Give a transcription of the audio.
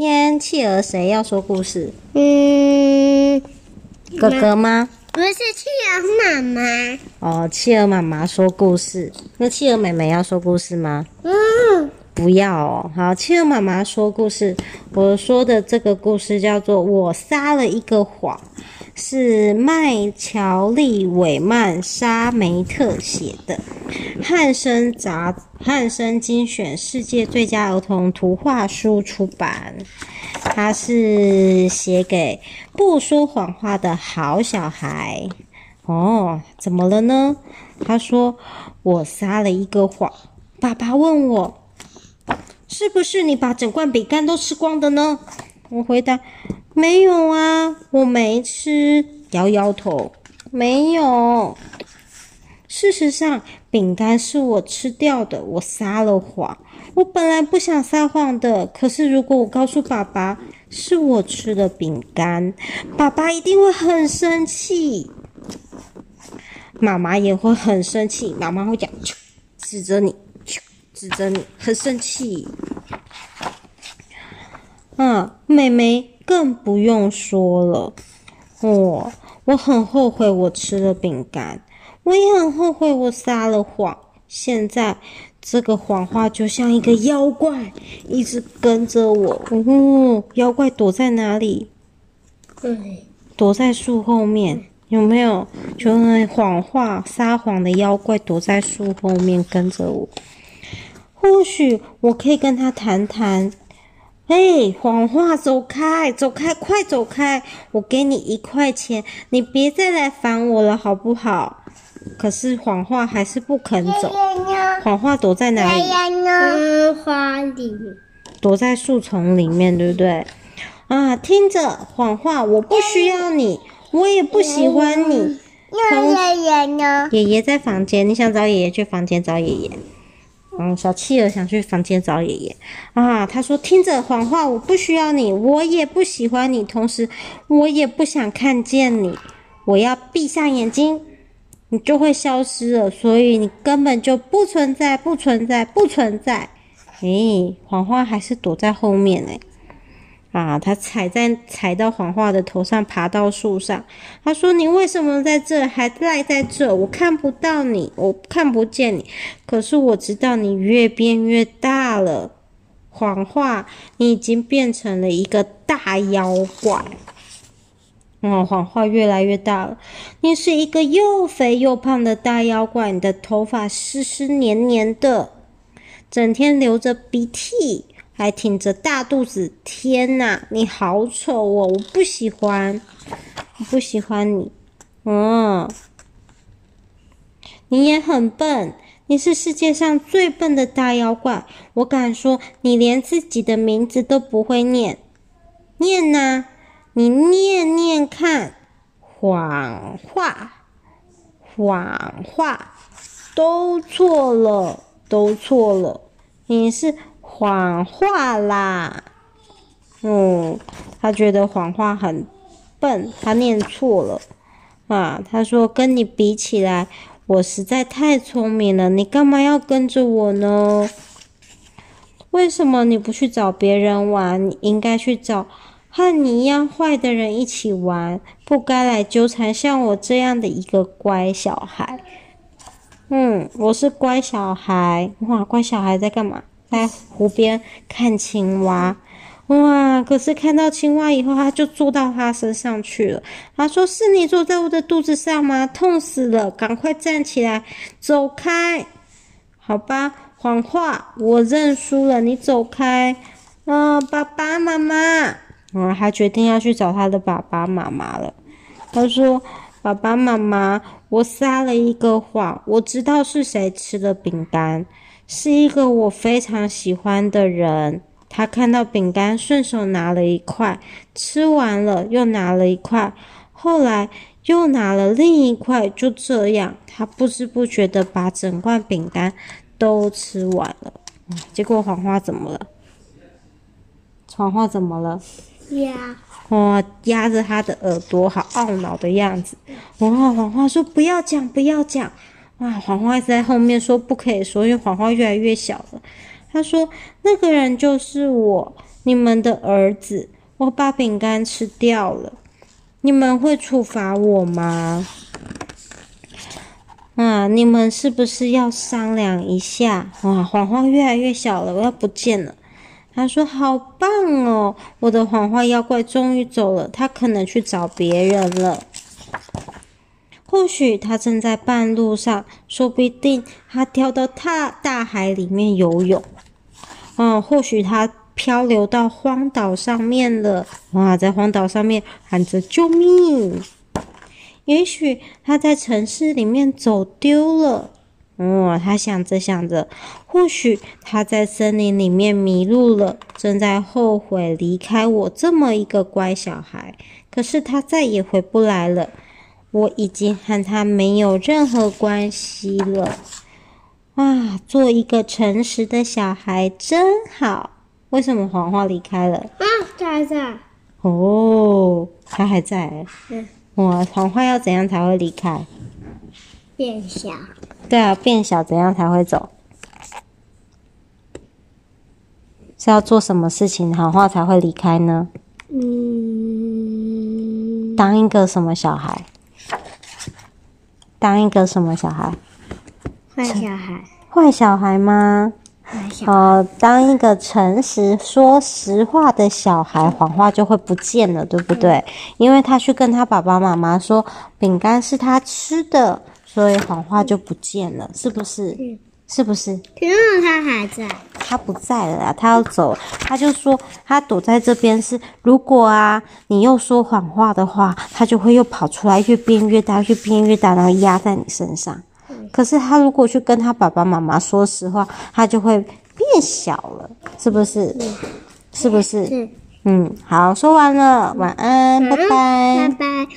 今天企鹅谁要说故事？嗯，哥哥吗？不是企鹅妈妈。哦，企鹅妈妈说故事。那企鹅妹妹要说故事吗？嗯，不要哦。好，企鹅妈妈说故事。我说的这个故事叫做《我撒了一个谎》，是麦乔利·韦曼·沙梅特写的。汉声杂汉声精选世界最佳儿童图画书出版，它是写给不说谎话的好小孩。哦，怎么了呢？他说：“我撒了一个谎。”爸爸问我：“是不是你把整罐饼干都吃光的呢？”我回答：“没有啊，我没吃。”摇摇头：“没有。”事实上，饼干是我吃掉的。我撒了谎。我本来不想撒谎的，可是如果我告诉爸爸是我吃的饼干，爸爸一定会很生气，妈妈也会很生气。妈妈会讲，指着你，指着你，很生气。嗯，妹妹更不用说了。我，我很后悔我吃了饼干。我也很后悔，我撒了谎。现在这个谎话就像一个妖怪，一直跟着我。哦，妖怪躲在哪里？对，躲在树后面。有没有？就那谎话、撒谎的妖怪躲在树后面跟着我。或许我可以跟他谈谈。哎，谎话，走开，走开，快走开！我给你一块钱，你别再来烦我了，好不好？可是谎话还是不肯走。谎话躲在哪里？嗯，花里。躲在树丛里面，对不对？啊，听着，谎话，我不需要你，我也不喜欢你。那爷爷呢？爷爷在房间，你想找爷爷，去房间找爷爷。嗯，小企鹅想去房间找爷爷。啊，他说：“听着，谎话，我不需要你，我也不喜欢你，同时我也不想看见你。我要闭上眼睛。”你就会消失了，所以你根本就不存在，不存在，不存在。诶，谎话还是躲在后面诶。啊，他踩在踩到谎话的头上，爬到树上。他说：“你为什么在这，还赖在这？我看不到你，我看不见你。可是我知道你越变越大了。谎话，你已经变成了一个大妖怪。”哦，谎话越来越大了。你是一个又肥又胖的大妖怪，你的头发湿湿黏黏的，整天流着鼻涕，还挺着大肚子。天哪，你好丑哦！我不喜欢，我不喜欢你。嗯，你也很笨，你是世界上最笨的大妖怪。我敢说，你连自己的名字都不会念。念呐！你念念看，谎话，谎话，都错了，都错了，你是谎话啦。嗯，他觉得谎话很笨，他念错了啊。他说跟你比起来，我实在太聪明了，你干嘛要跟着我呢？为什么你不去找别人玩？你应该去找。和你一样坏的人一起玩，不该来纠缠像我这样的一个乖小孩。嗯，我是乖小孩。哇，乖小孩在干嘛？在湖边看青蛙。哇，可是看到青蛙以后，他就坐到他身上去了。他说：“是你坐在我的肚子上吗？痛死了！赶快站起来，走开。”好吧，谎话，我认输了。你走开。嗯、爸爸妈妈。嗯，他决定要去找他的爸爸妈妈了。他说：“爸爸妈妈，我撒了一个谎，我知道是谁吃了饼干，是一个我非常喜欢的人。他看到饼干，顺手拿了一块，吃完了又拿了一块，后来又拿了另一块，就这样，他不知不觉的把整罐饼干都吃完了。结果谎话怎么了？谎话怎么了？”压，哇，压着他的耳朵，好懊恼的样子。哇，黄花说不要讲，不要讲。哇，黄花在后面说不可以说，因为黄花越来越小了。他说：“那个人就是我，你们的儿子。我把饼干吃掉了，你们会处罚我吗？”啊，你们是不是要商量一下？哇，黄花越来越小了，我要不见了。他说：“好棒哦，我的谎话妖怪终于走了，他可能去找别人了。或许他正在半路上，说不定他跳到大大海里面游泳。哦，或许他漂流到荒岛上面了。哇，在荒岛上面喊着救命。也许他在城市里面走丢了。”哦，他想着想着，或许他在森林里面迷路了，正在后悔离开我这么一个乖小孩。可是他再也回不来了，我已经和他没有任何关系了。哇，做一个诚实的小孩真好。为什么黄花离开了？啊，他还在。哦，他还在。嗯。哇，谎话要怎样才会离开？变小。对啊，变小怎样才会走？是要做什么事情，谎话才会离开呢？嗯，当一个什么小孩？当一个什么小孩？坏小孩。坏小孩吗？坏小孩。哦，当一个诚实、说实话的小孩，谎话就会不见了，对不对？嗯。因为他去跟他爸爸妈妈说，饼干是他吃的。所以谎话就不见了，是不是？嗯、是不是？可是他还在。他不在了啦，他要走。他就说他躲在这边是，如果啊你又说谎话的话，他就会又跑出来，越变越大，越变越大，然后压在你身上。嗯、可是他如果去跟他爸爸妈妈说实话，他就会变小了，是不是？嗯、是不是？嗯，好，说完了，晚安，嗯、拜拜，拜拜。